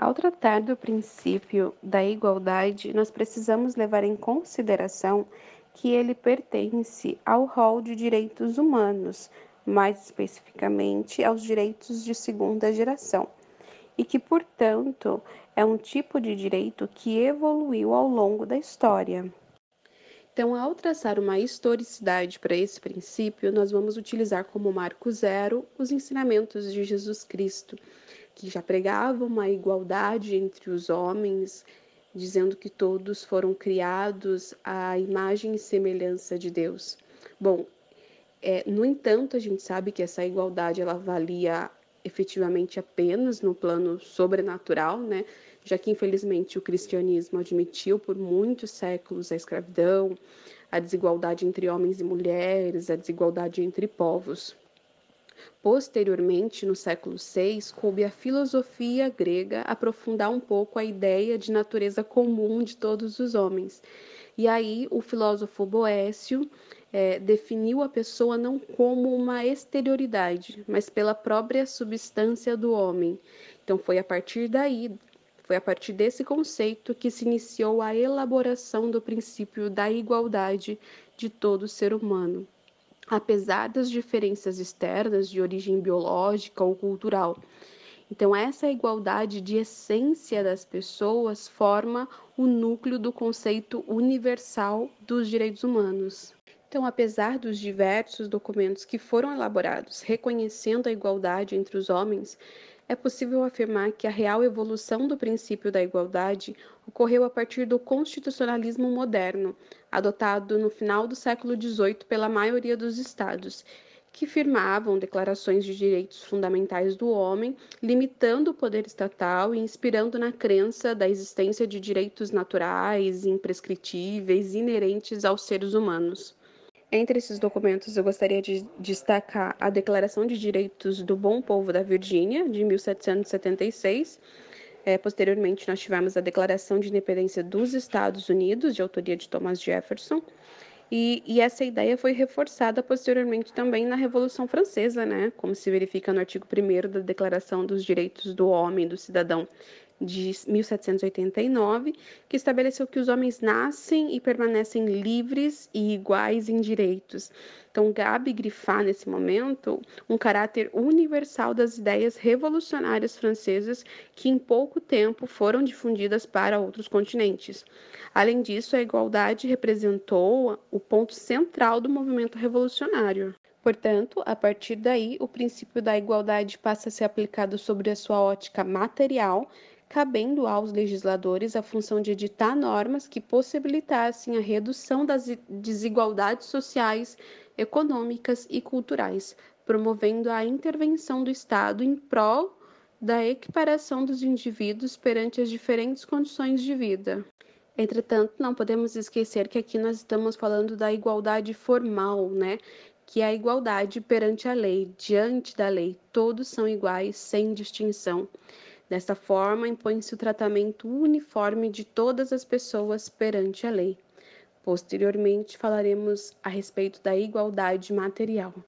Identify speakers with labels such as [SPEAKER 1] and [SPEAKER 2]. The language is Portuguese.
[SPEAKER 1] Ao tratar do princípio da igualdade, nós precisamos levar em consideração que ele pertence ao rol de direitos humanos, mais especificamente aos direitos de segunda geração, e que, portanto, é um tipo de direito que evoluiu ao longo da história. Então, ao traçar uma historicidade para esse princípio, nós vamos utilizar como marco zero os ensinamentos de Jesus Cristo, que já pregavam uma igualdade entre os homens, dizendo que todos foram criados à imagem e semelhança de Deus. Bom, é, no entanto, a gente sabe que essa igualdade ela valia efetivamente apenas no plano sobrenatural, né? Já que infelizmente o cristianismo admitiu por muitos séculos a escravidão, a desigualdade entre homens e mulheres, a desigualdade entre povos. Posteriormente, no século VI, coube à filosofia grega aprofundar um pouco a ideia de natureza comum de todos os homens. E aí, o filósofo Boécio é, definiu a pessoa não como uma exterioridade, mas pela própria substância do homem. Então, foi a partir daí, foi a partir desse conceito que se iniciou a elaboração do princípio da igualdade de todo ser humano. Apesar das diferenças externas de origem biológica ou cultural, então, essa igualdade de essência das pessoas forma o núcleo do conceito universal dos direitos humanos. Então, apesar dos diversos documentos que foram elaborados reconhecendo a igualdade entre os homens, é possível afirmar que a real evolução do princípio da igualdade ocorreu a partir do constitucionalismo moderno, adotado no final do século XVIII pela maioria dos estados, que firmavam declarações de direitos fundamentais do homem, limitando o poder estatal e inspirando na crença da existência de direitos naturais, imprescritíveis, inerentes aos seres humanos. Entre esses documentos, eu gostaria de destacar a Declaração de Direitos do Bom Povo da Virgínia, de 1776. É, posteriormente, nós tivemos a Declaração de Independência dos Estados Unidos, de autoria de Thomas Jefferson. E, e, essa ideia foi reforçada posteriormente também na Revolução Francesa, né? como se verifica no artigo 1 da Declaração dos Direitos do Homem e do Cidadão, de 1789, que estabeleceu que os homens nascem e permanecem livres e iguais em direitos. Então, cabe grifar nesse momento um caráter universal das ideias revolucionárias francesas que em pouco tempo foram difundidas para outros continentes. Além disso, a igualdade representou o ponto central do movimento revolucionário. Portanto, a partir daí, o princípio da igualdade passa a ser aplicado sobre a sua ótica material, cabendo aos legisladores a função de editar normas que possibilitassem a redução das desigualdades sociais, econômicas e culturais, promovendo a intervenção do Estado em prol da equiparação dos indivíduos perante as diferentes condições de vida. Entretanto, não podemos esquecer que aqui nós estamos falando da igualdade formal, né? Que a igualdade perante a lei, diante da lei, todos são iguais, sem distinção. Desta forma, impõe-se o tratamento uniforme de todas as pessoas perante a lei. Posteriormente, falaremos a respeito da igualdade material.